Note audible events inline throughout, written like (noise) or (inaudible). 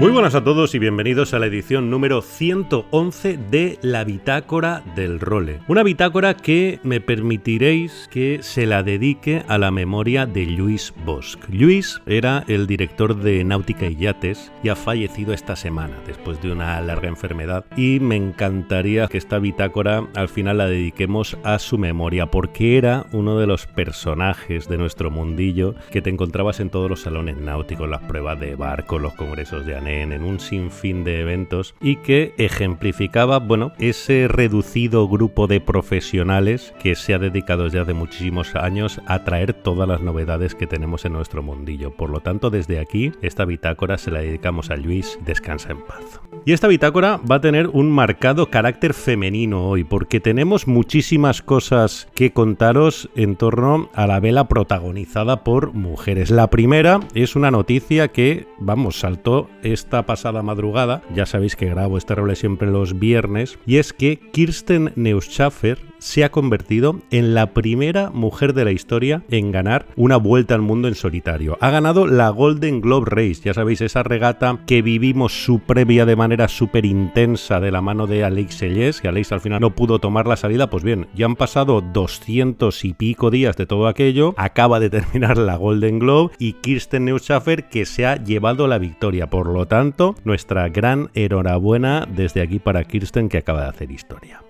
Muy buenas a todos y bienvenidos a la edición número 111 de La Bitácora del Role. Una bitácora que me permitiréis que se la dedique a la memoria de Luis Bosch. Luis era el director de Náutica y Yates y ha fallecido esta semana después de una larga enfermedad y me encantaría que esta bitácora al final la dediquemos a su memoria porque era uno de los personajes de nuestro mundillo que te encontrabas en todos los salones náuticos, las pruebas de barco, los congresos de en un sinfín de eventos y que ejemplificaba, bueno, ese reducido grupo de profesionales que se ha dedicado desde hace muchísimos años a traer todas las novedades que tenemos en nuestro mundillo. Por lo tanto, desde aquí, esta bitácora se la dedicamos a Luis, descansa en paz. Y esta bitácora va a tener un marcado carácter femenino hoy, porque tenemos muchísimas cosas que contaros en torno a la vela protagonizada por mujeres. La primera es una noticia que, vamos, saltó esta pasada madrugada, ya sabéis que grabo este role siempre los viernes, y es que Kirsten Neuschafer se ha convertido en la primera mujer de la historia en ganar una vuelta al mundo en solitario. Ha ganado la Golden Globe Race, ya sabéis, esa regata que vivimos su previa de manera súper intensa de la mano de Alex Sellés, que Alex al final no pudo tomar la salida. Pues bien, ya han pasado 200 y pico días de todo aquello, acaba de terminar la Golden Globe y Kirsten Neuschafer que se ha llevado la victoria. Por lo tanto, nuestra gran enhorabuena desde aquí para Kirsten que acaba de hacer historia.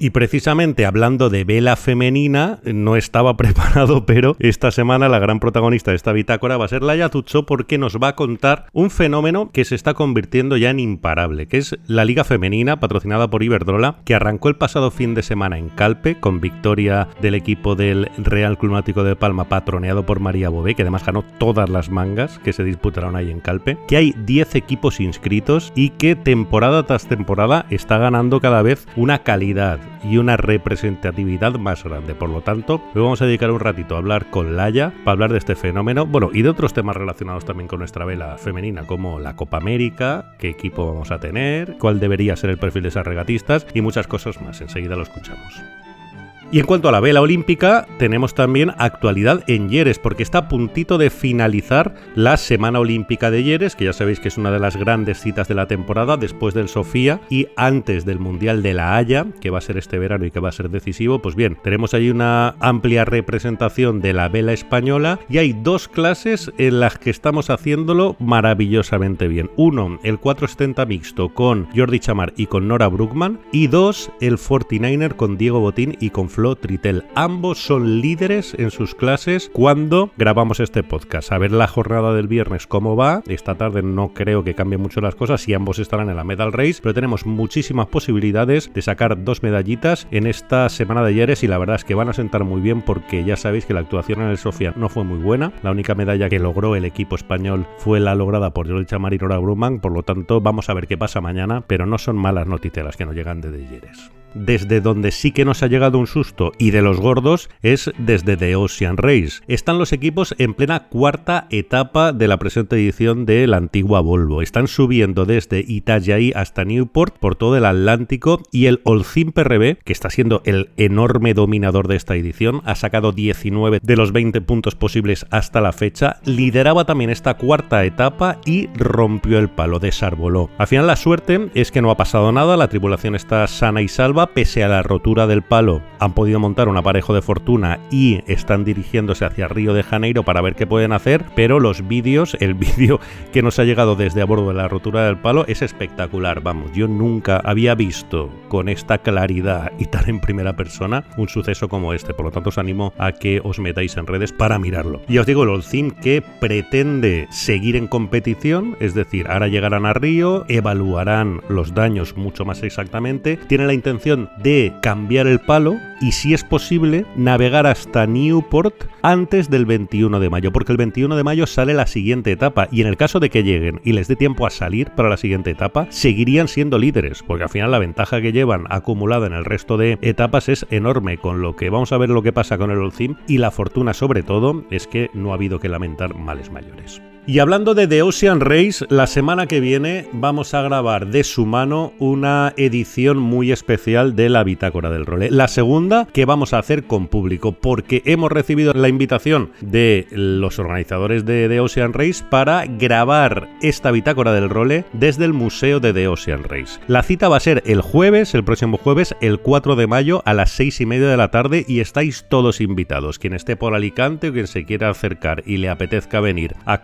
Y precisamente hablando de vela femenina, no estaba (laughs) preparado, pero esta semana la gran protagonista de esta bitácora va a ser Laia Tucho porque nos va a contar un fenómeno que se está convirtiendo ya en imparable, que es la Liga Femenina patrocinada por Iberdrola, que arrancó el pasado fin de semana en Calpe con victoria del equipo del Real Climático de Palma patroneado por María Bobé, que además ganó todas las mangas que se disputaron ahí en Calpe, que hay 10 equipos inscritos y que temporada tras temporada está ganando cada vez una calidad y una representatividad más grande. Por lo tanto, hoy vamos a dedicar un ratito a hablar con Laia para hablar de este fenómeno, bueno, y de otros temas relacionados también con nuestra vela femenina, como la Copa América, qué equipo vamos a tener, cuál debería ser el perfil de esas regatistas y muchas cosas más. Enseguida lo escuchamos. Y en cuanto a la vela olímpica, tenemos también actualidad en Yeres, porque está a puntito de finalizar la Semana Olímpica de Yeres, que ya sabéis que es una de las grandes citas de la temporada, después del Sofía y antes del Mundial de la Haya, que va a ser este verano y que va a ser decisivo. Pues bien, tenemos allí una amplia representación de la vela española y hay dos clases en las que estamos haciéndolo maravillosamente bien. Uno, el 470 mixto con Jordi Chamar y con Nora Bruckman, y dos, el 49er con Diego Botín y con Tritel. Ambos son líderes en sus clases cuando grabamos este podcast. A ver la jornada del viernes cómo va. Esta tarde no creo que cambie mucho las cosas y ambos estarán en la Medal Race, pero tenemos muchísimas posibilidades de sacar dos medallitas en esta semana de ayer y la verdad es que van a sentar muy bien porque ya sabéis que la actuación en el Sofía no fue muy buena. La única medalla que logró el equipo español fue la lograda por Jordi Chamar y Nora Bruman, por lo tanto vamos a ver qué pasa mañana, pero no son malas noticias las que nos llegan de Yeres desde donde sí que nos ha llegado un susto y de los gordos es desde The Ocean Race. Están los equipos en plena cuarta etapa de la presente edición de la antigua Volvo. Están subiendo desde Itajaí hasta Newport por todo el Atlántico y el Olcim PRB, que está siendo el enorme dominador de esta edición, ha sacado 19 de los 20 puntos posibles hasta la fecha, lideraba también esta cuarta etapa y rompió el palo, desarboló. Al final la suerte es que no ha pasado nada, la tripulación está sana y salva, pese a la rotura del palo, han podido montar un aparejo de fortuna y están dirigiéndose hacia Río de Janeiro para ver qué pueden hacer, pero los vídeos, el (laughs) vídeo que nos ha llegado desde a bordo de la rotura del palo es espectacular, vamos, yo nunca había visto con esta claridad y tan en primera persona un suceso como este, por lo tanto os animo a que os metáis en redes para mirarlo. Y os digo, el Olcim que pretende seguir en competición, es decir, ahora llegarán a Río, evaluarán los daños mucho más exactamente, tiene la intención de cambiar el palo y si es posible navegar hasta Newport antes del 21 de mayo, porque el 21 de mayo sale la siguiente etapa y en el caso de que lleguen y les dé tiempo a salir para la siguiente etapa, seguirían siendo líderes, porque al final la ventaja que llevan acumulada en el resto de etapas es enorme, con lo que vamos a ver lo que pasa con el Olcim y la fortuna sobre todo es que no ha habido que lamentar males mayores. Y hablando de The Ocean Race, la semana que viene vamos a grabar de su mano una edición muy especial de la Bitácora del Role. La segunda que vamos a hacer con público, porque hemos recibido la invitación de los organizadores de The Ocean Race para grabar esta Bitácora del Role desde el Museo de The Ocean Race. La cita va a ser el jueves, el próximo jueves, el 4 de mayo a las 6 y media de la tarde y estáis todos invitados. Quien esté por Alicante o quien se quiera acercar y le apetezca venir a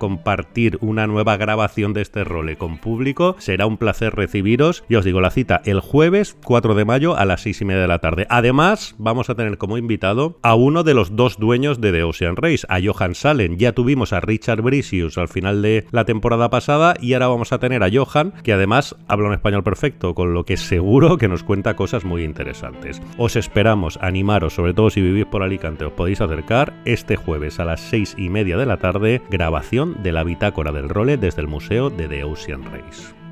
una nueva grabación de este role con público. Será un placer recibiros. Y os digo la cita el jueves 4 de mayo a las 6 y media de la tarde. Además, vamos a tener como invitado a uno de los dos dueños de The Ocean Race, a Johan Salen. Ya tuvimos a Richard Brisius al final de la temporada pasada y ahora vamos a tener a Johan, que además habla un español perfecto, con lo que seguro que nos cuenta cosas muy interesantes. Os esperamos, animaros, sobre todo si vivís por Alicante, os podéis acercar este jueves a las 6 y media de la tarde, grabación de la bitácora del role desde el Museo de The Ocean Race.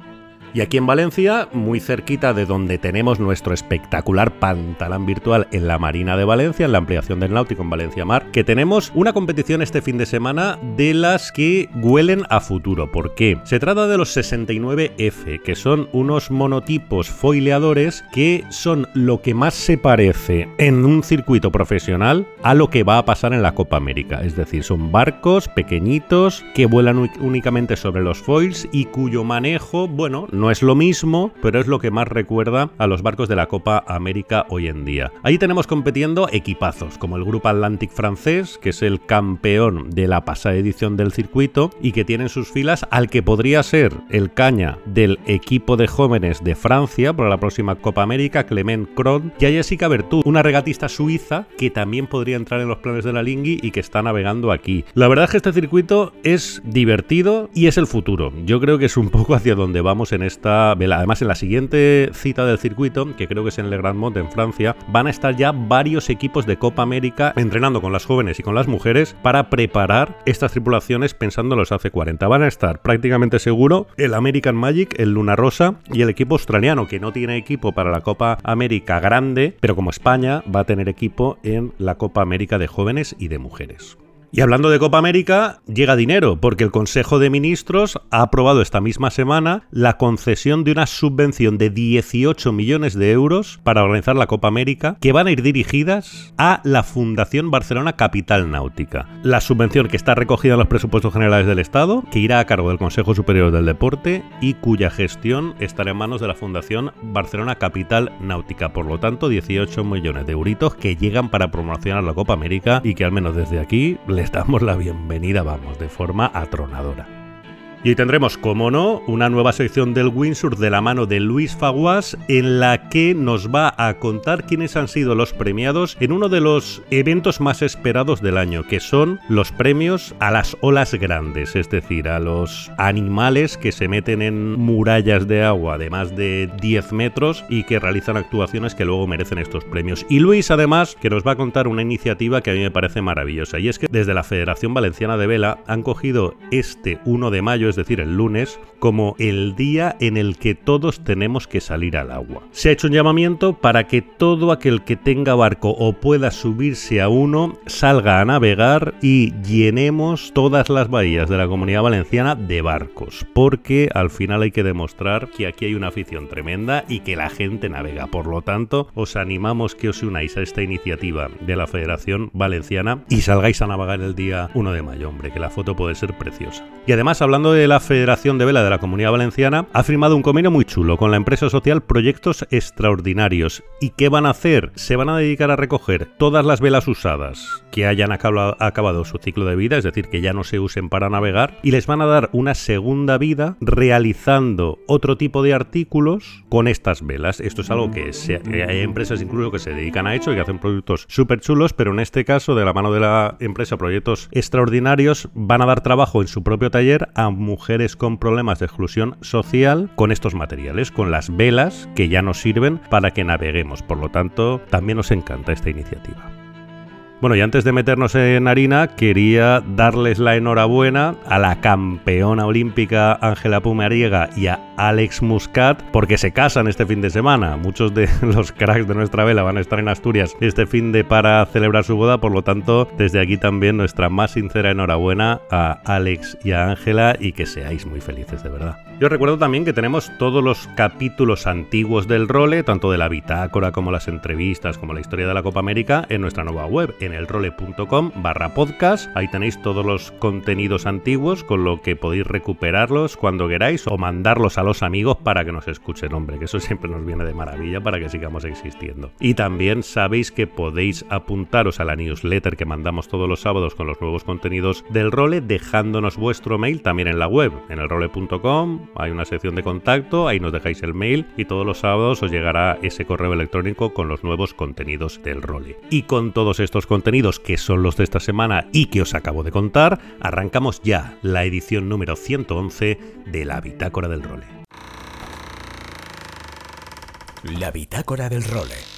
Y aquí en Valencia, muy cerquita de donde tenemos nuestro espectacular pantalán virtual en la Marina de Valencia, en la ampliación del náutico en Valencia Mar, que tenemos una competición este fin de semana de las que huelen a futuro. ¿Por qué? Se trata de los 69F, que son unos monotipos foileadores que son lo que más se parece en un circuito profesional a lo que va a pasar en la Copa América. Es decir, son barcos pequeñitos que vuelan únicamente sobre los foils y cuyo manejo, bueno, no es lo mismo, pero es lo que más recuerda a los barcos de la Copa América hoy en día. Ahí tenemos compitiendo equipazos, como el Grupo Atlantic francés, que es el campeón de la pasada edición del circuito y que tiene en sus filas al que podría ser el caña del equipo de jóvenes de Francia para la próxima Copa América, Clement Cron, y a Jessica Bertú, una regatista suiza que también podría entrar en los planes de la Lingui y que está navegando aquí. La verdad es que este circuito es divertido y es el futuro. Yo creo que es un poco hacia donde vamos en este esta vela. Además, en la siguiente cita del circuito, que creo que es en Le Grand Mont en Francia, van a estar ya varios equipos de Copa América entrenando con las jóvenes y con las mujeres para preparar estas tripulaciones pensando en los hace 40. Van a estar prácticamente seguro el American Magic, el Luna Rosa y el equipo australiano, que no tiene equipo para la Copa América grande, pero como España va a tener equipo en la Copa América de jóvenes y de mujeres. Y hablando de Copa América, llega dinero, porque el Consejo de Ministros ha aprobado esta misma semana la concesión de una subvención de 18 millones de euros para organizar la Copa América, que van a ir dirigidas a la Fundación Barcelona Capital Náutica. La subvención que está recogida en los presupuestos generales del Estado, que irá a cargo del Consejo Superior del Deporte y cuya gestión estará en manos de la Fundación Barcelona Capital Náutica. Por lo tanto, 18 millones de euritos que llegan para promocionar la Copa América y que al menos desde aquí les damos la bienvenida, vamos, de forma atronadora. Y hoy tendremos, como no, una nueva sección del Windsor de la mano de Luis Faguas en la que nos va a contar quiénes han sido los premiados en uno de los eventos más esperados del año, que son los premios a las olas grandes, es decir, a los animales que se meten en murallas de agua de más de 10 metros y que realizan actuaciones que luego merecen estos premios. Y Luis, además, que nos va a contar una iniciativa que a mí me parece maravillosa, y es que desde la Federación Valenciana de Vela han cogido este 1 de mayo, es decir, el lunes, como el día en el que todos tenemos que salir al agua. Se ha hecho un llamamiento para que todo aquel que tenga barco o pueda subirse a uno salga a navegar y llenemos todas las bahías de la comunidad valenciana de barcos, porque al final hay que demostrar que aquí hay una afición tremenda y que la gente navega. Por lo tanto, os animamos que os unáis a esta iniciativa de la Federación Valenciana y salgáis a navegar el día 1 de mayo, hombre, que la foto puede ser preciosa. Y además, hablando de la Federación de Vela de la Comunidad Valenciana ha firmado un convenio muy chulo con la empresa social Proyectos Extraordinarios. ¿Y qué van a hacer? Se van a dedicar a recoger todas las velas usadas que hayan acabado su ciclo de vida, es decir, que ya no se usen para navegar, y les van a dar una segunda vida realizando otro tipo de artículos con estas velas. Esto es algo que hay empresas incluso que se dedican a eso y que hacen productos súper chulos, pero en este caso, de la mano de la empresa Proyectos Extraordinarios, van a dar trabajo en su propio taller a mujeres con problemas de exclusión social con estos materiales, con las velas que ya nos sirven para que naveguemos. Por lo tanto, también nos encanta esta iniciativa. Bueno, y antes de meternos en harina, quería darles la enhorabuena a la campeona olímpica Ángela Pumariega y a Alex Muscat porque se casan este fin de semana. Muchos de (laughs) los cracks de nuestra vela van a estar en Asturias este fin de para celebrar su boda, por lo tanto, desde aquí también nuestra más sincera enhorabuena a Alex y a Ángela y que seáis muy felices de verdad. Yo recuerdo también que tenemos todos los capítulos antiguos del role, tanto de la bitácora como las entrevistas, como la historia de la Copa América, en nuestra nueva web, en elrole.com barra podcast. Ahí tenéis todos los contenidos antiguos, con lo que podéis recuperarlos cuando queráis o mandarlos a los amigos para que nos escuchen, hombre, que eso siempre nos viene de maravilla para que sigamos existiendo. Y también sabéis que podéis apuntaros a la newsletter que mandamos todos los sábados con los nuevos contenidos del role, dejándonos vuestro mail también en la web, en elrole.com hay una sección de contacto, ahí nos dejáis el mail y todos los sábados os llegará ese correo electrónico con los nuevos contenidos del role. Y con todos estos contenidos que son los de esta semana y que os acabo de contar, arrancamos ya la edición número 111 de la Bitácora del Role. La Bitácora del Role.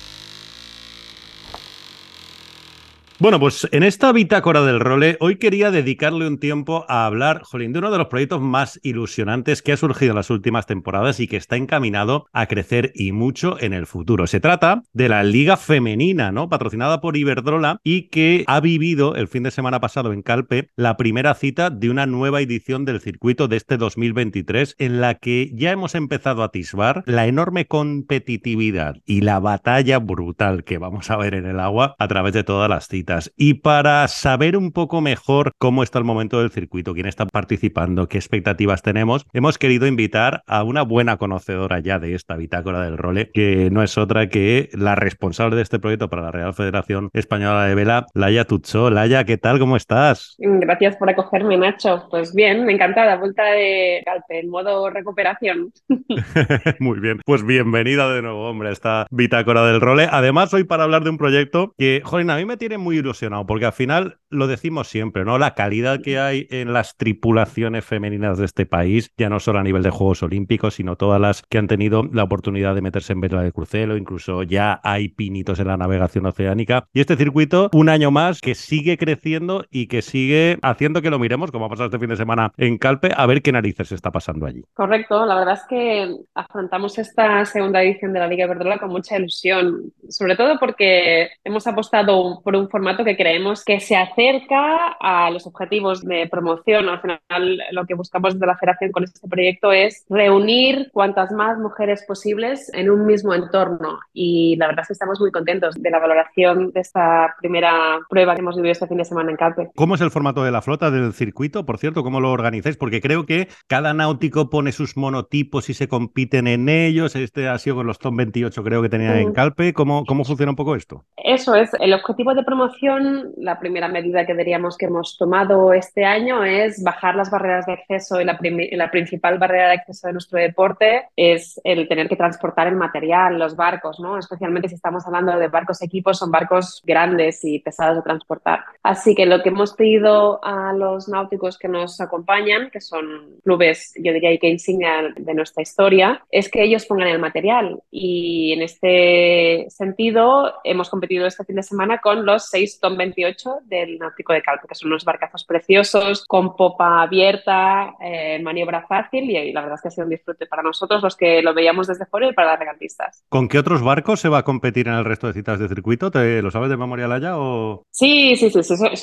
Bueno, pues en esta bitácora del role, hoy quería dedicarle un tiempo a hablar, jolín, de uno de los proyectos más ilusionantes que ha surgido en las últimas temporadas y que está encaminado a crecer y mucho en el futuro. Se trata de la Liga Femenina, ¿no? Patrocinada por Iberdrola y que ha vivido el fin de semana pasado en Calpe la primera cita de una nueva edición del circuito de este 2023 en la que ya hemos empezado a atisbar la enorme competitividad y la batalla brutal que vamos a ver en el agua a través de todas las citas y para saber un poco mejor cómo está el momento del circuito, quién está participando, qué expectativas tenemos, hemos querido invitar a una buena conocedora ya de esta bitácora del role, que no es otra que la responsable de este proyecto para la Real Federación Española de Vela, Laia Tutso. Laia, ¿qué tal? ¿Cómo estás? Gracias por acogerme, Nacho. Pues bien, encantada. Vuelta de Calpe, en modo recuperación. (laughs) (laughs) Muy bien. Pues bienvenida de nuevo, hombre, a esta bitácora del role. Además, hoy para hablar de un proyecto que, joder, a mí me tiene muy ilusionado, porque al final lo decimos siempre, ¿no? La calidad que hay en las tripulaciones femeninas de este país, ya no solo a nivel de Juegos Olímpicos, sino todas las que han tenido la oportunidad de meterse en vela de crucero, incluso ya hay pinitos en la navegación oceánica. Y este circuito, un año más, que sigue creciendo y que sigue haciendo que lo miremos, como ha pasado este fin de semana en Calpe, a ver qué narices está pasando allí. Correcto, la verdad es que afrontamos esta segunda edición de la Liga Iberdrola con mucha ilusión, sobre todo porque hemos apostado por un formato que creemos que se acerca a los objetivos de promoción. Al final, lo que buscamos desde la Federación con este proyecto es reunir cuantas más mujeres posibles en un mismo entorno. Y la verdad es que estamos muy contentos de la valoración de esta primera prueba que hemos vivido este fin de semana en Calpe. ¿Cómo es el formato de la flota del circuito? Por cierto, ¿cómo lo organizáis? Porque creo que cada náutico pone sus monotipos y se compiten en ellos. Este ha sido con los TOM 28, creo que tenía en Calpe. ¿Cómo, ¿Cómo funciona un poco esto? Eso es. El objetivo de promoción la primera medida que diríamos que hemos tomado este año es bajar las barreras de acceso y la, la, principal barrera de acceso de nuestro deporte es el tener que transportar el material, los barcos, ¿no? Especialmente si estamos hablando de barcos equipos, son barcos grandes y pesados de transportar. Así que lo que hemos pedido a los náuticos que nos acompañan, que son clubes, yo diría que insignia de nuestra historia, es que ellos pongan el material. Y en este sentido, hemos competido este fin de semana con los seis Tom 28 del Náutico de Calpe, que son unos barcazos preciosos, con popa abierta, eh, maniobra fácil y, la verdad es que ha sido un disfrute para nosotros, los que lo veíamos desde fuera y para las regatistas. ¿Con qué otros barcos se va a competir en el resto de citas de circuito? ¿Te lo sabes de memoria, Laya? O... Sí, sí, sí, son,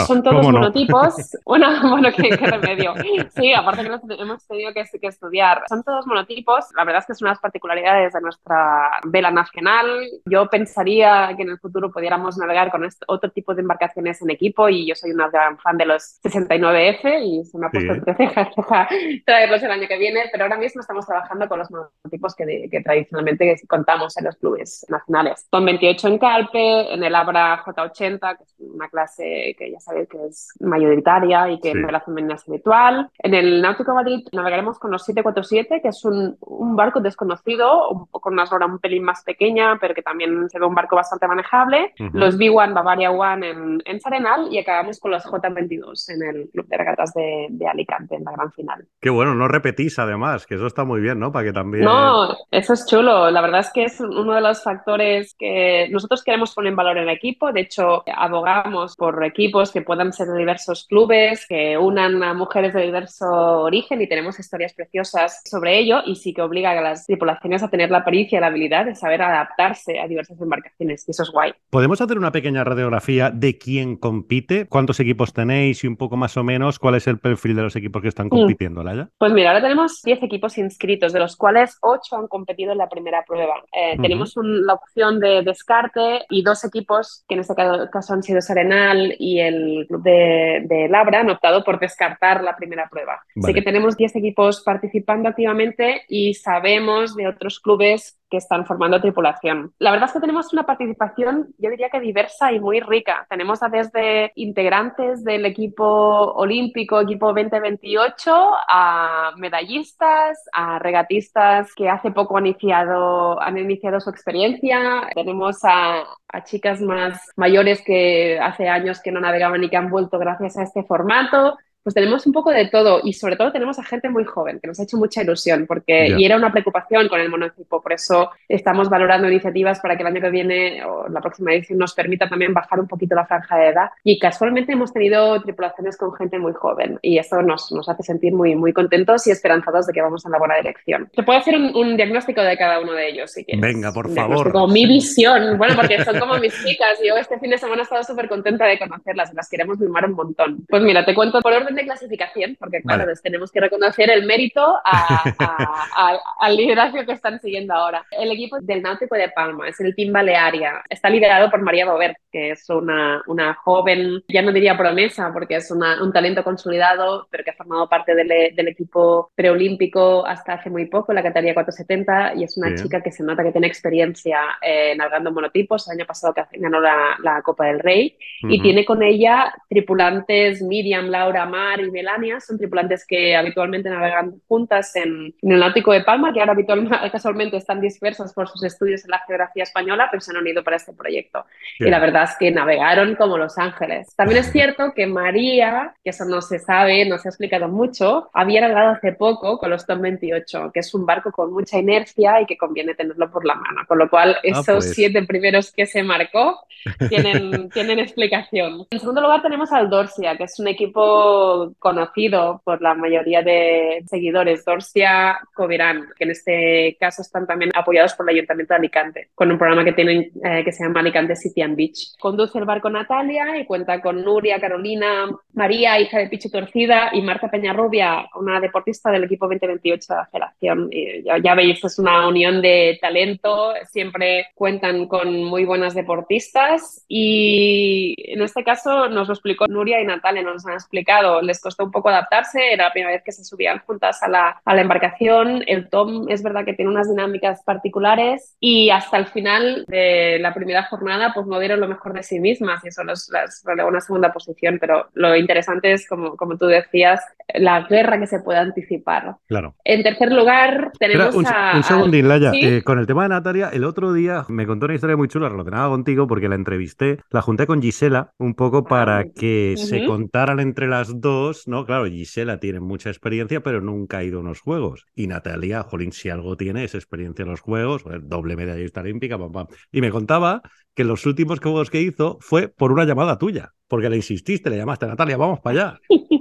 son, todos monotipos. (laughs) bueno, bueno, ¿qué, remedio. Sí, aparte que hemos tenido que, que estudiar. Son todos monotipos. La verdad es que son unas particularidades de nuestra vela nacional. Yo pensaría que en el futuro pudiéramos navegar con esto, otro tipo de embarcaciones en equipo y yo soy una gran fan de los 69F y se me ha puesto entre cejas (laughs) traerlos el año que viene, pero ahora mismo estamos trabajando con los monotipos que, que tradicionalmente contamos en los clubes nacionales. Con 28 en Calpe, en el Abra J80, que es una clase que ya sabéis que es mayoritaria y que sí. en la femenina es habitual. En el Náutico Madrid navegaremos con los 747, que es un, un barco desconocido, un poco una hora un pelín más pequeña, pero que también se ve un barco bastante manejable. Uh -huh. Los B1 Bavaria One en, en Sarenal y acabamos con los J22 en el Club de Regatas de, de, Alicante en la gran final. Qué bueno, no repetís además, que eso está muy bien, ¿no? Para que también... No, eso es chulo. La verdad es que es uno de los factores que nosotros queremos poner en valor en el equipo. De hecho, abogamos por equipos que puedan ser de diversos clubes, que unan a mujeres de diverso origen y tenemos historias preciosas sobre ello y sí que obliga a las tripulaciones a tener la pericia y la habilidad de saber adaptarse a diversas embarcaciones y eso es guay. ¿Podemos hacer una pequeña de quién compite? ¿Cuántos equipos tenéis y un poco más o menos cuál es el perfil de los equipos que están compitiendo, Laya? Pues mira, ahora tenemos 10 equipos inscritos, de los cuales 8 han competido en la primera prueba. Eh, tenemos la opción de descarte y dos equipos, que en este caso han sido Serenal y el club de, de Labra, han optado por descartar la primera prueba. Así que tenemos 10 equipos participando activamente y sabemos de otros clubes que están formando tripulación. La verdad es que tenemos una participación, yo diría que diversa y muy rica. Tenemos a desde integrantes del equipo olímpico, equipo 2028, a medallistas, a regatistas que hace poco han iniciado, han iniciado su experiencia. Tenemos a, a chicas más mayores que hace años que no navegaban y que han vuelto gracias a este formato pues tenemos un poco de todo y sobre todo tenemos a gente muy joven que nos ha hecho mucha ilusión porque y era una preocupación con el monotipo, por eso estamos valorando iniciativas para que el año que viene o la próxima edición nos permita también bajar un poquito la franja de edad y casualmente hemos tenido tripulaciones con gente muy joven y esto nos, nos hace sentir muy, muy contentos y esperanzados de que vamos en la buena dirección. Te puedo hacer un, diagnóstico de cada uno de ellos si quieres. Venga, por favor. Como mi visión, bueno, porque son como mis chicas. Yo este fin de semana he estado súper contenta de conocerlas las queremos mimar un montón. Pues mira, te cuento por orden de clasificación, porque claro, les tenemos que reconocer el mérito al liderazgo que están siguiendo ahora. El equipo del Náutico de Palma es el Team Balearia. Está liderado por María Bover, que es una, una joven, ya no diría promesa, porque es un talento consolidado, pero que ha formado parte del, del equipo preolímpico hasta hace muy poco, la categoría 470, y es una chica que se nota que tiene experiencia eh, navegando monotipos. El año pasado ganó la, la Copa del Rey y tiene con ella tripulantes Miriam, Laura, Mar y Melania. Son tripulantes que habitualmente navegan juntas en, el Náutico de Palma, que ahora habitualmente, (laughs) casualmente están dispersas por sus estudios en la geografía española, pero se han unido para este proyecto. Y la verdad es que navegaron como Los Ángeles. También es cierto que María, que eso no se sabe, no se ha explicado mucho, había navegado hace poco con los Tom 28, que es un barco con mucha inercia y que conviene tenerlo por la mano. Con lo cual, ah, esos pues. siete primeros que se marcó (laughs) tienen, tienen explicación. En segundo lugar, tenemos al Dorsia, que es un equipo conocido por la mayoría de seguidores, Dorsia Coverán, que en este caso están también apoyados por el Ayuntamiento de Alicante, con un programa que tienen eh, que se llama Alicante City and Beach. Conduce el barco Natalia y cuenta con Nuria, Carolina, María, hija de Pichu Torcida, y Marta Peñarrubia, una deportista del equipo 2028 de la Federación. Y ya, ya veis, es una unión de talento, siempre cuentan con muy buenas deportistas y en este caso nos lo explicó Nuria y Natalia, nos han explicado, les costó un poco adaptarse, era la primera vez que se subían juntas a la, a la embarcación, el Tom es verdad que tiene unas dinámicas particulares y hasta el final de la primera jornada pues no dieron lo mejor de sí mismas y eso las, relegó una segunda posición, pero lo interesante es, como, como tú decías, la guerra que se puede anticipar. Claro. En tercer lugar, tenemos un, a... Un segundín, Laya. Eh, con el tema de Natalia, el otro día me contó una historia muy chula relacionada contigo porque la entrevisté, la junté con Gisela un poco para ah, que se contaran entre las dos, ¿no? Claro, Gisela tiene mucha experiencia, pero nunca ha ido a unos juegos. Y Natalia, jolín, si algo tiene es experiencia en los juegos, doble medallista olímpica, pam. Y me contaba que los últimos juegos que hizo fue por una llamada tuya, porque le insististe, le llamaste a Natalia, vamos para allá. (laughs)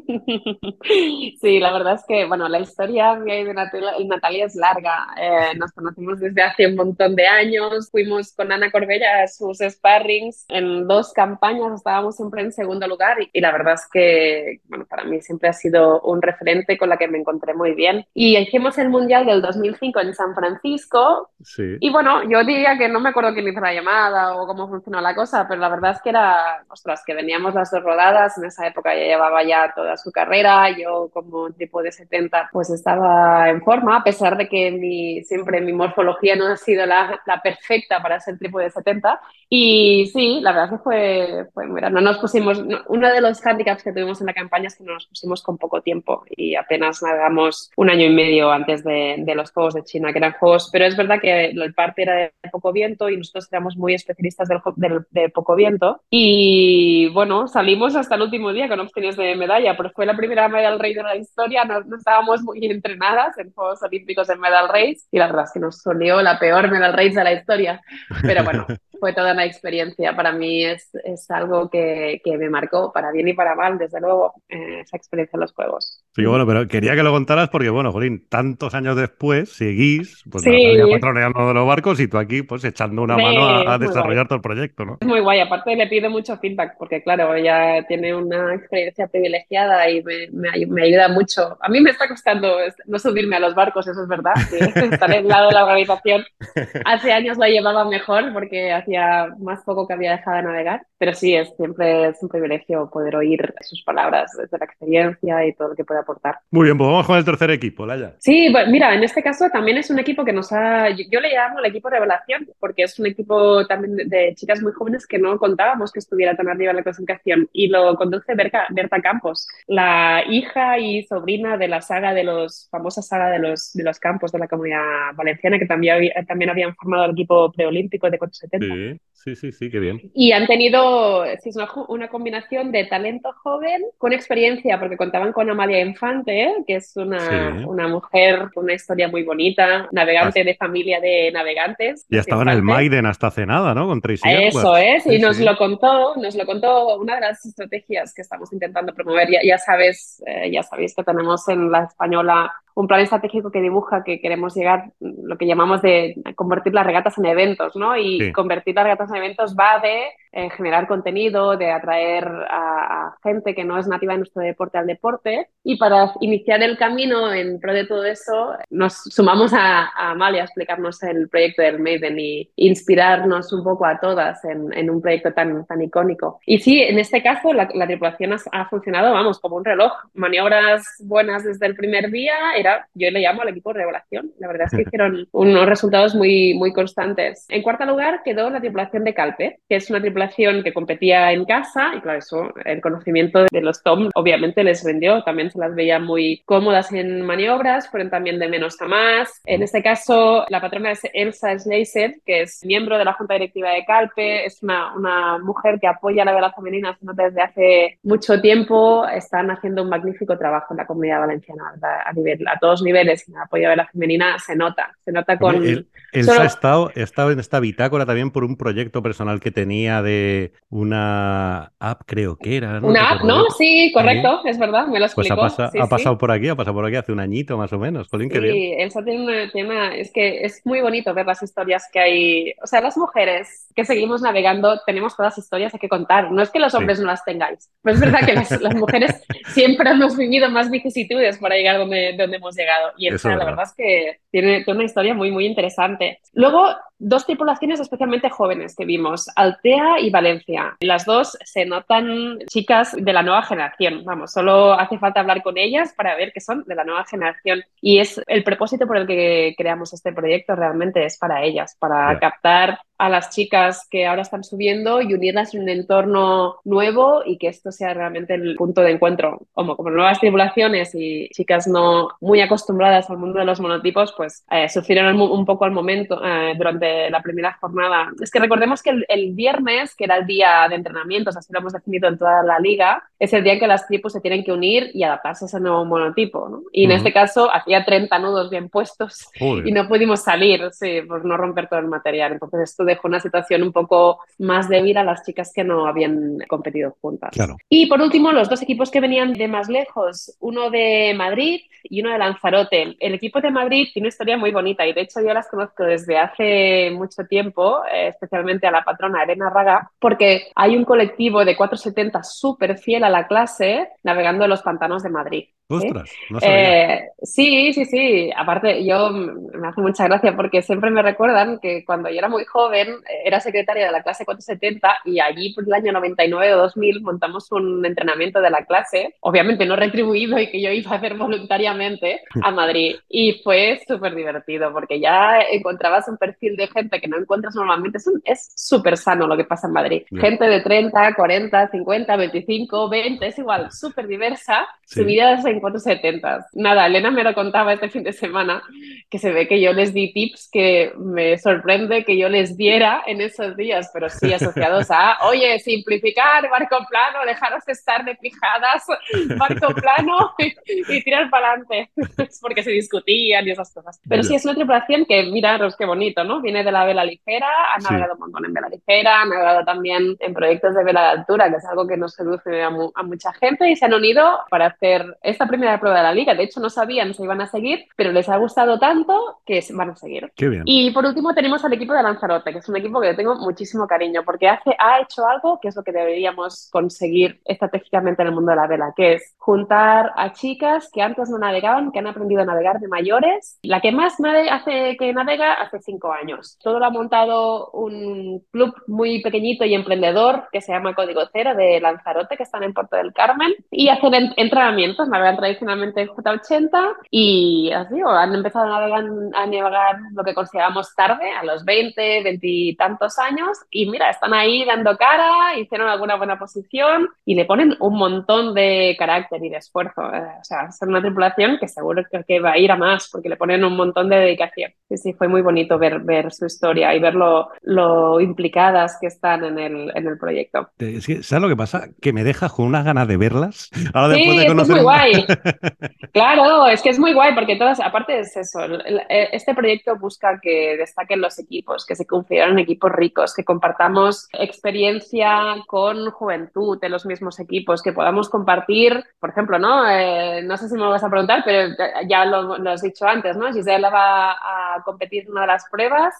Sí, la verdad es que, bueno, la historia de Natalia, es larga. Eh, nos conocimos desde hace un montón de años. Fuimos con Ana Corbella a sus sparrings en dos campañas. Estábamos siempre en segundo lugar y, la verdad es que, bueno, para mí siempre ha sido un referente con la que me encontré muy bien. Y hicimos el Mundial del 2005 en San Francisco. Sí. Y bueno, yo diría que no me acuerdo quién hizo la llamada o cómo funcionó la cosa, pero la verdad es que era, ostras, que veníamos las dos rodadas. En esa época ya llevaba ya toda su carrera. Yo como tipo de 70 pues estaba en forma, a pesar de que mi, siempre mi morfología no ha sido la, la perfecta para ser tipo de 70. Y sí, la verdad que fue, fue mira, no nos pusimos, uno de los handicaps que tuvimos en la campaña es que no nos pusimos con poco tiempo y apenas navegamos un año y medio antes de, de los Juegos de China, que eran Juegos, pero es verdad que el parte era de poco viento y nosotros éramos muy especialistas pistas de poco viento. Y bueno, salimos hasta el último día con opciones de medalla, pero fue la primera medal rey de la historia. No, estábamos muy entrenadas en Juegos Olímpicos en medal race y la verdad es que nos solió la peor medal race de la historia. Pero bueno, (laughs) fue toda una experiencia. Para mí es, es algo que, que, me marcó, para bien y para mal, desde luego, eh, esa experiencia en los Juegos. Sí, bueno, pero quería que lo contaras porque, bueno, Jolín, tantos años después seguís pues, sí. patroneando de los barcos y tú aquí, pues, echando una mano a, desarrollar todo el proyecto, ¿no? Es muy guay. Aparte, le pido mucho feedback porque, claro, ella tiene una experiencia privilegiada y me, me, ayuda mucho. A mí me está costando no subirme a los barcos, eso es verdad. (laughs) estar en el lado de la organización. (laughs) Hace años lo llevaba mejor porque hacía más poco que había dejado de navegar, pero sí, es siempre es un privilegio poder oír sus palabras desde la experiencia y todo lo que puede aportar. Muy bien, pues vamos con el tercer equipo, Laya. Sí, pues mira, en este caso también es un equipo que nos ha, yo, le llamo el equipo revelación, porque es un equipo también de, chicas muy jóvenes que no contábamos que estuviera tan arriba en la clasificación y lo conduce Berta, Berta Campos, la hija y sobrina de la saga de los, famosa saga de los, de los campos de la comunidad valenciana, que también, también habían formado el equipo preolímpico de 470. Sí, sí, sí, qué bien. Y han tenido sí, una, combinación de talento joven con experiencia, porque contaban con Amalia Infante, que es una, una mujer con una historia muy bonita, navegante de familia de navegantes. Ya estaba en el Maiden hasta hace nada, ¿no? Con Tracy Eso es, y nos lo contó, nos lo contó una de las estrategias que estamos intentando promover. Ya, ya sabes, eh, ya sabéis que tenemos en la española un plan estratégico que dibuja que queremos llegar, lo que llamamos de convertir las regatas en eventos, ¿no? Y convertir las regatas en eventos va de eh, generar contenido, de atraer a, gente que no es nativa de nuestro deporte al deporte. Y para iniciar el camino en pro de todo eso, nos sumamos a, Amalia a explicarnos el proyecto del Maiden y inspirarnos un poco a todas en, un proyecto tan, tan icónico. Y sí, en este caso la, tripulación ha, funcionado, vamos, como un reloj. Maniobras buenas desde el primer día, era, yo le llamo al equipo revelación. La verdad es que (laughs) hicieron unos resultados muy, muy constantes. En cuarto lugar quedó la tripulación de Calpe, que es una tripulación que competía en casa y claro, eso, el conocimiento de los Tom obviamente les vendió, también se las veía muy cómodas en maniobras, fueron también de menos a más. En este caso, la patrona es Elsa Schleiser, que es miembro de la Junta Directiva de Calpe, es una, una mujer que apoya la vela femenina desde hace mucho tiempo, están haciendo un magnífico trabajo en la comunidad valenciana a, nivel, a todos niveles, el apoyo a la vela femenina se nota, se nota con... Elsa ha estado, estado en esta bitácora también por un proyecto personal que tenía de una app, creo que era. Una app, ¿no? Sí, correcto, es verdad, me lo explicó. Pues ha, ha pasado por aquí, ha pasado por aquí hace un añito más o menos. sí, Elsa tiene una, es que es muy bonito ver las historias que hay. O sea, las mujeres que seguimos navegando tenemos todas historias que contar. No es que los hombres no las tengáis, pero es verdad que las, mujeres (laughs) siempre hemos vivido más vicisitudes para llegar donde, donde hemos llegado. Y Elsa, la verdad es que tiene, tiene una historia muy, muy interesante. Luego, dos tripulaciones especialmente jóvenes que vimos, Altea y Valencia. Las dos se notan chicas de la nueva generación. Vamos, solo hace falta hablar con ellas para ver que son de la nueva generación. Y es el propósito por el que creamos este proyecto realmente es para ellas, para captar a las chicas que ahora están subiendo y unirlas en un entorno nuevo y que esto sea realmente el punto de encuentro. Como, como nuevas tripulaciones y chicas no muy acostumbradas al mundo de los monotipos, pues eh, sufrieron un, poco al momento eh, durante la primera jornada. Es que recordemos que el, viernes, que era el día de entrenamientos, así lo hemos definido en toda la liga, es el día en que las tripus se tienen que unir y adaptarse a ese nuevo monotipo. ¿no? Y en este caso hacía 30 nudos bien puestos y no pudimos salir, sí, por no romper todo el material. Entonces esto dejó una situación un poco más débil a las chicas que no habían competido juntas. Y por último, los dos equipos que venían de más lejos, uno de Madrid y uno de Lanzarote. El equipo de Madrid tiene una historia muy bonita y de hecho yo las conozco desde hace mucho tiempo, eh, especialmente a la patrona Elena Raga, porque hay un colectivo de 470 súper fiel a la clase navegando en los pantanos de Madrid. Ostras, no sabía. Eh, sí, sí, sí. Aparte, yo me hace mucha gracia porque siempre me recuerdan que cuando yo era muy joven eh, era secretaria de la clase 470 y allí por el año 99 o 2000 montamos un entrenamiento de la clase, obviamente no retribuido y que yo iba a hacer voluntariamente a Madrid. Y fue súper divertido porque ya encontrabas un perfil de gente que no encuentras normalmente. Es súper sano lo que pasa en Madrid. Gente de 30, 40, 50, 25, 20, es igual, súper diversa. Sí. Subidas en 470. Nada, Elena me lo contaba este fin de semana, que se ve que yo les di tips que me sorprende que yo les di siquiera en esos días, pero sí asociados a, oye, simplificar, barco plano, dejaros de estar de fijadas, barco plano (laughs) y, tirar para adelante, (laughs) porque se discutían y esas cosas. Pero sí, es una tripulación que, miraros qué bonito, ¿no? Viene de la vela ligera, ha navegado un montón en vela ligera, ha navegado también en proyectos de vela de altura, que es algo que nos seduce a, a mucha gente y se han unido para hacer esta primera prueba de la liga. De hecho, no sabían si iban a seguir, pero les ha gustado tanto que van a seguir. Qué bien. Y por último tenemos al equipo de Lanzarote, que es un equipo que le tengo muchísimo cariño porque hace, ha hecho algo que es lo que deberíamos conseguir estratégicamente en el mundo de la vela, que es juntar a chicas que antes no navegaban, que han aprendido a navegar de mayores. La que más hace que navega hace cinco años. Todo lo ha montado un club muy pequeñito y emprendedor que se llama Código Cero de Lanzarote, que están en Puerto del Carmen, y hacen entrenamientos, navegan tradicionalmente J80 y así, han empezado a navegar, a navegar lo que consideramos tarde, a los 20, 20 y tantos años, y mira, están ahí dando cara, hicieron alguna buena posición y le ponen un montón de carácter y de esfuerzo. Eh, o sea, son una tripulación que seguro que, va a ir a más porque le ponen un montón de dedicación. Sí, sí, fue muy bonito ver, ver su historia y ver lo, lo implicadas que están en el, en el proyecto. ¿Sabes lo que pasa? Que me dejas con unas ganas de verlas. Ahora sí, después de es muy guay. (laughs) claro, es que es muy guay porque todas, aparte es eso, este proyecto busca que destaquen los equipos, que se configuren equipos ricos, que compartamos experiencia con juventud de los mismos equipos, que podamos compartir, por ejemplo, ¿no? Eh, no sé si me lo vas a preguntar, pero ya lo, lo has dicho antes, ¿no? Gisela va a competir en una de las pruebas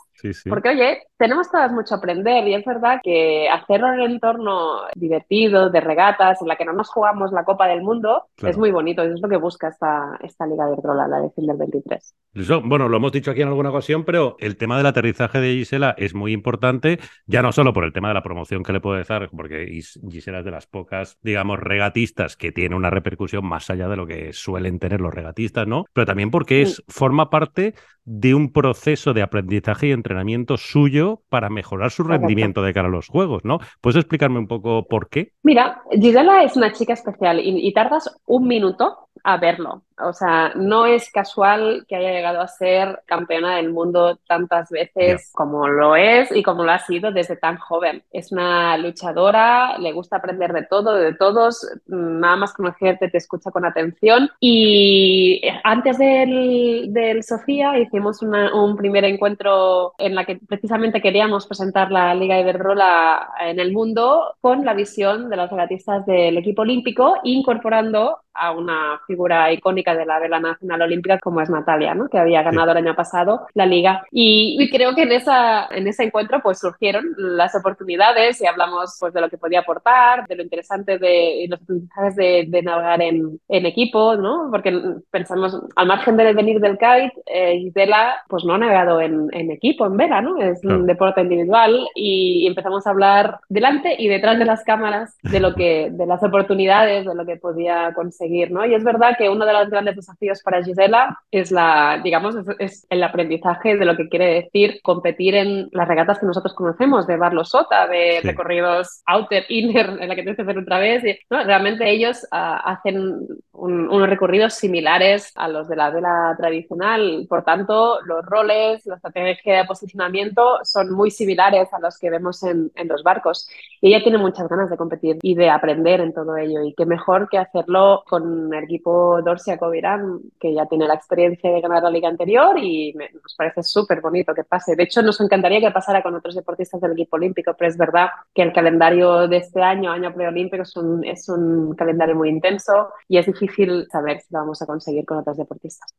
porque, oye, tenemos todas mucho a aprender y es verdad que hacerlo en un entorno divertido, de regatas, en la que no nos jugamos la Copa del Mundo, es muy bonito. Y es lo que busca esta, esta Liga de Drola, la de fin del 23. Eso, bueno, lo hemos dicho aquí en alguna ocasión, pero el tema del aterrizaje de Gisela es muy importante, ya no solo por el tema de la promoción que le puede dar, porque Gisela es de las pocas, digamos, regatistas que tiene una repercusión más allá de lo que suelen tener los regatistas, ¿no? Pero también porque es, forma parte de un proceso de aprendizaje y entrenamiento suyo para mejorar su rendimiento de cara a los juegos, ¿no? ¿Puedes explicarme un poco por qué? Mira, Gisela es una chica especial y, y tardas un minuto a verlo. O sea, no es casual que haya llegado a ser campeona del mundo tantas veces como lo es y como lo ha sido desde tan joven. Es una luchadora, le gusta aprender de todo, de todos, nada más conocerte te escucha con atención. Y antes del, del Sofía hicimos un primer encuentro en la que precisamente queríamos presentar la Liga Iberdrola en el mundo con la visión de los regatistas del equipo olímpico, incorporando a una figura icónica de la vela nacional olímpica como es Natalia, ¿no? que había ganado el año pasado la liga. Y, creo que en, esa, en ese encuentro pues surgieron las oportunidades y hablamos pues de lo que podía aportar, de lo interesante de los aprendizajes de, de navegar en, en, equipo, ¿no? porque pensamos, al margen de venir del kite, eh, Gisela pues no ha navegado en, en equipo, en vela, ¿no? es un deporte individual y empezamos a hablar delante y detrás de las cámaras de lo que, de las oportunidades, de lo que podía conseguir, ¿no? Y es verdad que uno de los grandes desafíos para Gisela es la, digamos, es, el aprendizaje de lo que quiere decir competir en las regatas que nosotros conocemos, de Barlo Sota, de recorridos outer, inner, en la que tienes que hacer otra vez. ¿no? Realmente ellos ah, hacen unos recorridos similares a los de la vela tradicional. Por tanto, los roles, la estrategia de posicionamiento son muy similares a los que vemos en, en los barcos. Y ella tiene muchas ganas de competir y de aprender en todo ello. Y qué mejor que hacerlo con el equipo Dorsia Covirán, que ya tiene la experiencia de ganar la liga anterior y nos parece súper bonito que pase. De hecho, nos encantaría que pasara con otros deportistas del equipo olímpico, pero es verdad que el calendario de este año, año preolímpico, es un, es un calendario muy intenso y es difícil saber si lo vamos a conseguir con otros deportistas.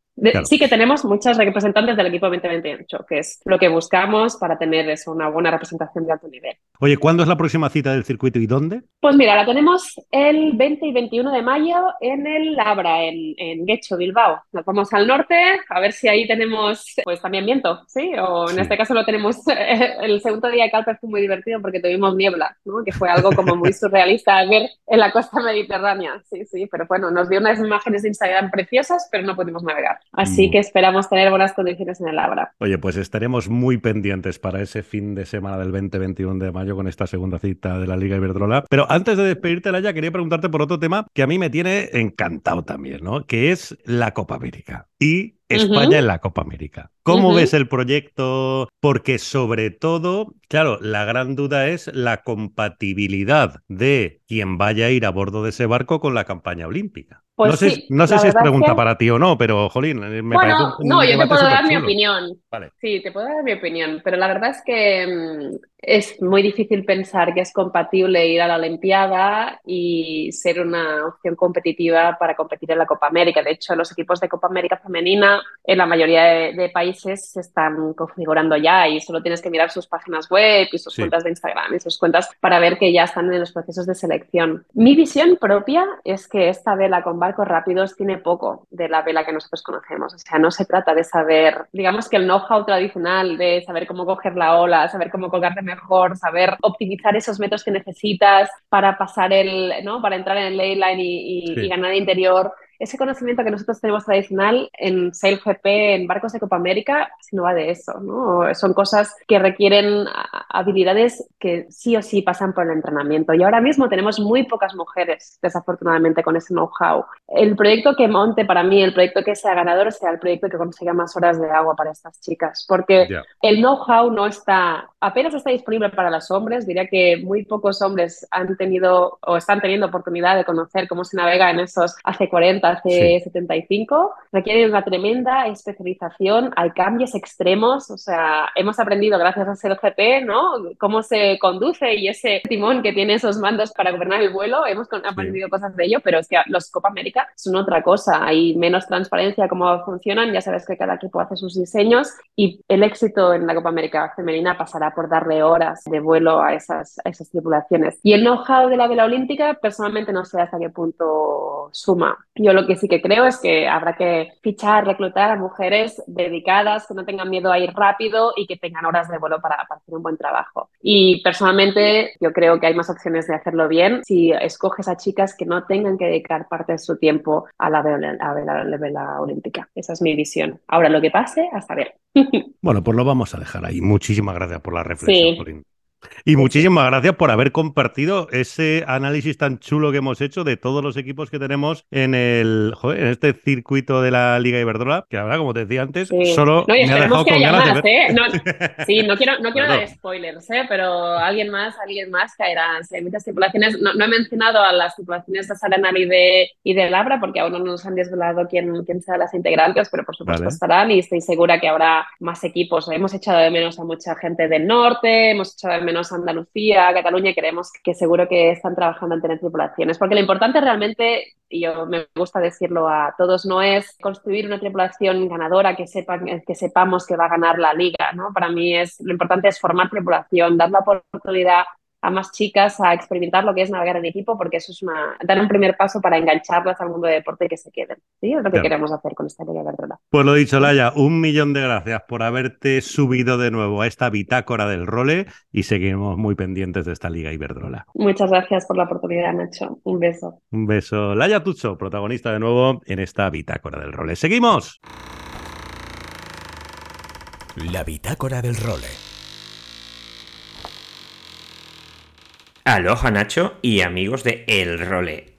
Sí que tenemos muchas representantes del equipo 2028, que es lo que buscamos para tener eso, una buena representación de alto nivel. Oye, ¿cuándo es la próxima cita del circuito y dónde? Pues mira, la tenemos el 20 y 21 de mayo en el Labra, en, en Guecho, Bilbao. Nos vamos al norte, a ver si ahí tenemos pues también viento, ¿sí? O en este caso lo tenemos, (laughs) el segundo día de Calpe fue muy divertido porque tuvimos niebla, ¿no? Que fue algo como muy surrealista ver en la costa mediterránea, sí, sí, pero bueno, nos dio unas imágenes de Instagram preciosas, pero no pudimos navegar. Así mm. que esperamos tener buenas condiciones en el Labra. Oye, pues estaremos muy pendientes para ese fin de semana del 20-21 de mayo con esta segunda cita de la Liga Iberdrola. Pero antes de despedirte, ya quería preguntarte por otro tema que a mí me tiene encantado también, ¿no? Que es la Copa América. Y España en la Copa América. ¿Cómo ves el proyecto? Porque sobre todo, claro, la gran duda es la compatibilidad de quien vaya a ir a bordo de ese barco con la campaña olímpica. Pues no sé, no sé si es pregunta para ti o no, pero jolín, me bueno, parece un, no, yo te puedo dar mi opinión. Vale. Sí, te puedo dar mi opinión, pero la verdad es que mm, es muy difícil pensar que es compatible ir a la Olimpiada y ser una opción competitiva para competir en la Copa América. De hecho, los equipos de Copa América femenina en la mayoría de, de países se están configurando ya y solo tienes que mirar sus páginas web y sus Sí. cuentas de Instagram y sus cuentas para ver que ya están en los procesos de selección. Mi visión propia es que esta vela con barcos rápidos tiene poco de la vela que nosotros conocemos. O sea, no se trata de saber, digamos que el know-how tradicional de saber cómo coger la ola, saber cómo colgarte mejor, saber optimizar esos metros que necesitas para pasar el, ¿no? Para entrar en el ley line y, y- Sí. y ganar interior. Ese conocimiento que nosotros tenemos tradicional en Sail GP, en barcos de Copa América, si no va de eso, ¿no? Son cosas que requieren habilidades que sí o sí pasan por el entrenamiento. Y ahora mismo tenemos muy pocas mujeres, desafortunadamente, con ese know-how. El proyecto que monte para mí, el proyecto que sea ganador, sea el proyecto que consiga más horas de agua para estas chicas, porque Ya. el know-how no está, apenas está disponible para los hombres. Diría que muy pocos hombres han tenido o están teniendo oportunidad de conocer cómo se navega en esos hace 40, hace 75. Requiere una tremenda especialización, hay cambios extremos, o sea, hemos aprendido gracias a ser GP, ¿no? Cómo se conduce y ese timón que tiene esos mandos para gobernar el vuelo, hemos aprendido cosas de ello, pero es que los Copa América son otra cosa, hay menos transparencia cómo funcionan, ya sabes que cada equipo hace sus diseños y el éxito en la Copa América femenina pasará por darle horas de vuelo a esas, a esas tripulaciones. Y el know-how de la vela olímpica, personalmente no sé hasta qué punto suma. Yo lo que sí que creo es que habrá que fichar, reclutar a mujeres dedicadas, que no tengan miedo a ir rápido y que tengan horas de vuelo para, para hacer un buen trabajo. Y personalmente yo creo que hay más opciones de hacerlo bien si escoges a chicas que no tengan que dedicar parte de su tiempo a la vela, a la vela olímpica. Esa es mi visión. Ahora lo que pase, hasta ver. (laughs) Bueno, pues lo vamos a dejar ahí. Muchísimas gracias por la reflexión, Sí. Jolín. Y muchísimas gracias por haber compartido ese análisis tan chulo que hemos hecho de todos los equipos que tenemos en el joder, en este circuito de la Liga Iberdrola, que ahora, como te decía antes, Sí. solo No, y me ha dejado que con ganas más, de ver. ¿eh? No, sí, no quiero, no quiero Claro. dar spoilers, ¿eh? Pero alguien más, alguien más caerá. Si hay muchas tripulaciones, no, no he mencionado a las tripulaciones de Sarenal y de, y de Labra, porque aún no nos han desvelado quién, quién serán las integrantes, pero por supuesto Vale. estarán y estoy segura que habrá más equipos. Hemos echado de menos a mucha gente del norte, hemos echado de menos a Andalucía, Cataluña, y creemos que seguro que están trabajando en tener tripulaciones, porque lo importante realmente, y yo me gusta decirlo a todos, no es construir una tripulación ganadora que, sepan, que sepamos que va a ganar la liga, ¿no? Para mí es, lo importante es formar tripulación, dar la oportunidad a más chicas a experimentar lo que es navegar en equipo, porque eso es una, dar un primer paso para engancharlas al mundo del deporte y que se queden. ¿sí? Es lo que Claro. queremos hacer con esta Liga Iberdrola. Pues lo dicho, Laia, un millón de gracias por haberte subido de nuevo a esta bitácora del role y seguimos muy pendientes de esta Liga Iberdrola. Muchas gracias por la oportunidad, Nacho. Un beso. Un beso. Laia Tucho, protagonista de nuevo en esta bitácora del role. ¡Seguimos! La bitácora del role. Aloha Nacho y amigos de El Role.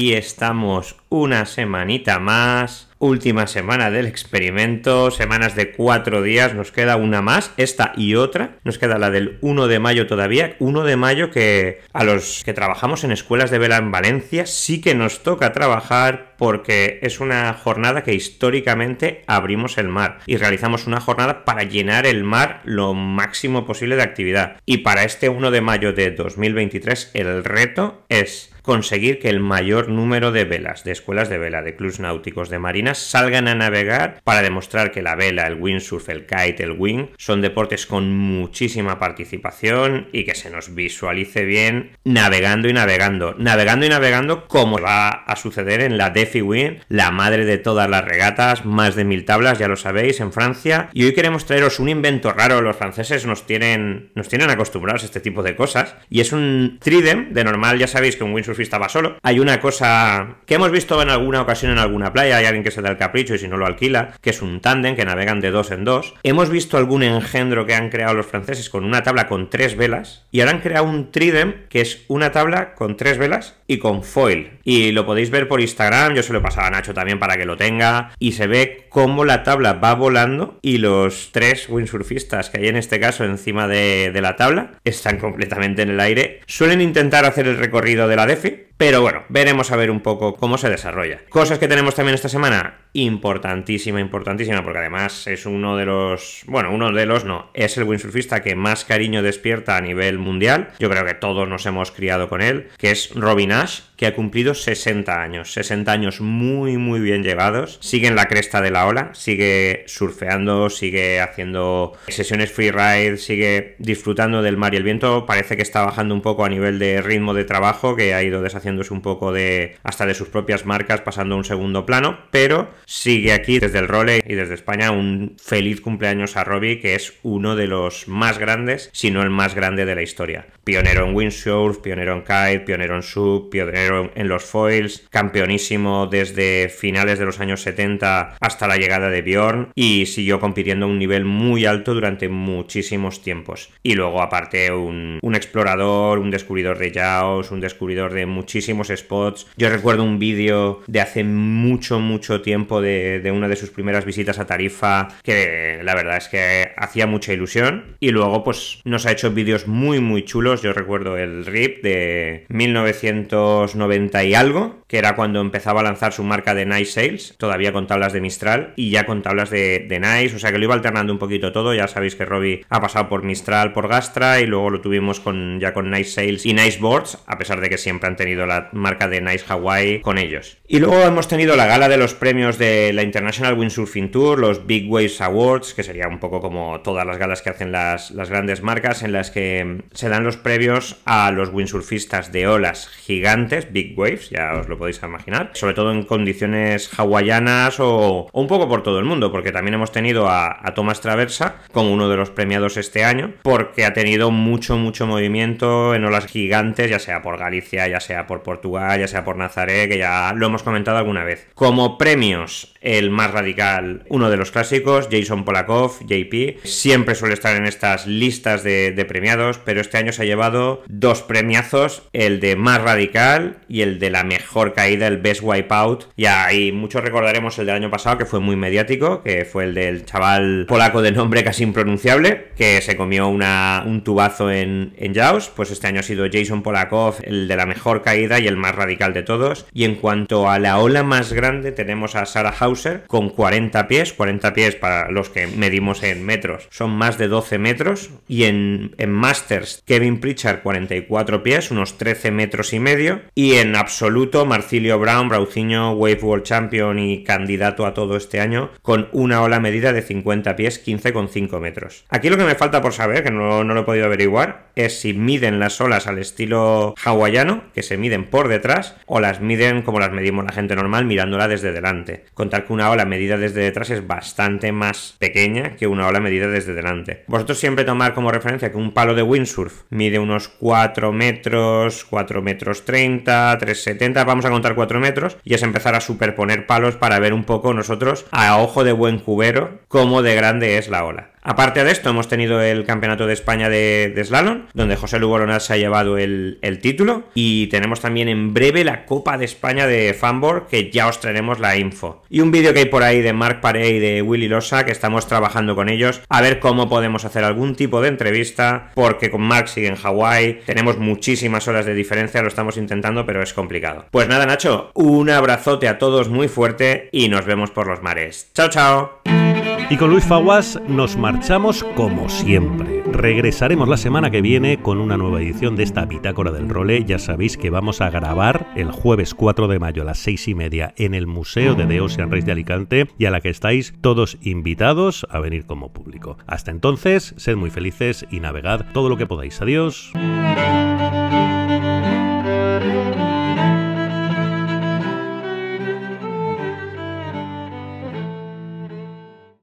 Aquí estamos una semanita más. Última semana del experimento, semanas de cuatro días, nos queda una más, esta y otra, nos queda la del 1 de mayo todavía, 1 de mayo que a los que trabajamos en escuelas de vela en Valencia sí que nos toca trabajar porque es una jornada que históricamente abrimos el mar y realizamos una jornada para llenar el mar lo máximo posible de actividad. Y para este 1 de mayo de 2023 el reto es conseguir que el mayor número de velas, de escuelas de vela, de clubs náuticos, de marinas, salgan a navegar para demostrar que la vela, el windsurf, el kite, el wing son deportes con muchísima participación y que se nos visualice bien navegando y navegando. Navegando y navegando como va a suceder en la Defi Wing, la madre de todas las regatas, más de mil tablas, ya lo sabéis, en Francia. Y hoy queremos traeros un invento raro. Los franceses nos tienen, nos tienen acostumbrados a este tipo de cosas. Y es un tridem, de normal ya sabéis que un windsurf windsurfista va solo. Hay una cosa que hemos visto en alguna ocasión en alguna playa, hay alguien que se da el capricho y si no lo alquila, que es un tándem que navegan de dos en dos. Hemos visto algún engendro que han creado los franceses con una tabla con tres velas y ahora han creado un tridem que es una tabla con tres velas y con foil. Y lo podéis ver por Instagram, yo se lo he pasado a Nacho también para que lo tenga y se ve cómo la tabla va volando y los tres windsurfistas que hay en este caso encima de, la tabla están completamente en el aire. Suelen intentar hacer el recorrido de la DEFI, pero bueno, veremos a ver un poco cómo se desarrolla. Cosas que tenemos también esta semana, importantísima, importantísima, porque además es uno de los, bueno, uno de los no, es el windsurfista que más cariño despierta a nivel mundial. Yo creo que todos nos hemos criado con él, que es Robin Ash, que ha cumplido 60 años, 60 años muy, muy bien llegados. Sigue en la cresta de la ola, sigue surfeando, sigue haciendo sesiones freeride, sigue disfrutando del mar y el viento. Parece que está bajando un poco a nivel de ritmo de trabajo, que ha ido deshaciendo un poco de hasta de sus propias marcas, pasando a un segundo plano, pero sigue aquí desde el role y desde España un feliz cumpleaños a Robbie, que es uno de los más grandes, si no el más grande de la historia. Pionero en windsurf, pionero en kite, pionero en sub, pionero en los foils, campeonísimo desde finales de los años 70 hasta la llegada de Bjorn y siguió compitiendo a un nivel muy alto durante muchísimos tiempos. Y luego aparte un, un explorador, un descubridor de yaos, un descubridor de muchísimos spots. Yo recuerdo un vídeo de hace mucho, mucho tiempo de, una de sus primeras visitas a Tarifa que la verdad es que hacía mucha ilusión. Y luego pues nos ha hecho vídeos muy, muy chulos. Yo recuerdo el RIP de 1990 y algo, que era cuando empezaba a lanzar su marca de Nice Sales, todavía con tablas de Mistral y ya con tablas de, Nice. O sea que lo iba alternando un poquito todo. Ya sabéis que Robbie ha pasado por Mistral, por Gastra y luego lo tuvimos con, ya con Nice Sales y Nice Boards, a pesar de que siempre han tenido la marca de Nice Hawaii con ellos. Y luego hemos tenido la gala de los premios de la International Windsurfing Tour, los Big Waves Awards, que sería un poco como todas las galas que hacen las, las grandes marcas, en las que se dan los premios a los windsurfistas de olas gigantes, Big Waves, ya os lo podéis imaginar, sobre todo en condiciones hawaianas o, un poco por todo el mundo, porque también hemos tenido a, a Thomas Traversa como uno de los premiados este año, porque ha tenido mucho, mucho movimiento en olas gigantes, ya sea por Galicia, ya sea por Portugal, ya sea por Nazaré, que ya lo hemos comentado alguna vez. Como premios, el más radical, uno de los clásicos, Jason Polakov, JP, siempre suele estar en estas listas de, premiados, pero este año se ha llevado dos premiazos, el de más radical y el de la mejor caída, el Best Wipeout. Y muchos recordaremos el del año pasado, que fue muy mediático, que fue el del chaval polaco de nombre casi impronunciable, que se comió una, un tubazo en, en Jaws. Pues este año ha sido Jason Polakov, el de la mejor caída y el más radical de todos. Y en cuanto a la ola más grande, tenemos a Sarah Hauser con 40 pies, 40 pies para los que medimos en metros, son más de 12 metros. Y en, en Masters, Kevin Pritchard 44 pies, unos 13 metros y medio. Y en absoluto, Marcilio Brown, Brauciño, Wave World Champion y candidato a todo este año, con una ola medida de 50 pies, 15,5 metros. Aquí lo que me falta por saber, que no, no lo he podido averiguar, es si miden las olas al estilo hawaiano, que se miden por detrás o las miden como las medimos la gente normal mirándola desde delante. Contar que una ola medida desde detrás es bastante más pequeña que una ola medida desde delante. Vosotros siempre tomar como referencia que un palo de windsurf mide unos 4 metros, 4 metros 30, 370, vamos a contar 4 metros y es empezar a superponer palos para ver un poco nosotros a ojo de buen cubero cómo de grande es la ola. Aparte de esto, hemos tenido el Campeonato de España de, Slalom, donde José Lugo se ha llevado el, título. Y tenemos también en breve la Copa de España de Fanboard, que ya os traeremos la info. Y un vídeo que hay por ahí de Mark Paré y de Willy Losa, que estamos trabajando con ellos, a ver cómo podemos hacer algún tipo de entrevista, porque con Mark sigue en Hawái, tenemos muchísimas horas de diferencia, lo estamos intentando, pero es complicado. Pues nada, Nacho, un abrazote a todos muy fuerte y nos vemos por los mares. Chao, chao. Y con Luis Faguas nos marchamos como siempre. Regresaremos la semana que viene con una nueva edición de esta Bitácora del Role. Ya sabéis que vamos a grabar el jueves 4 de mayo a las 6 y media en el Museo de The Ocean Race de Alicante y a la que estáis todos invitados a venir como público. Hasta entonces, sed muy felices y navegad todo lo que podáis. Adiós.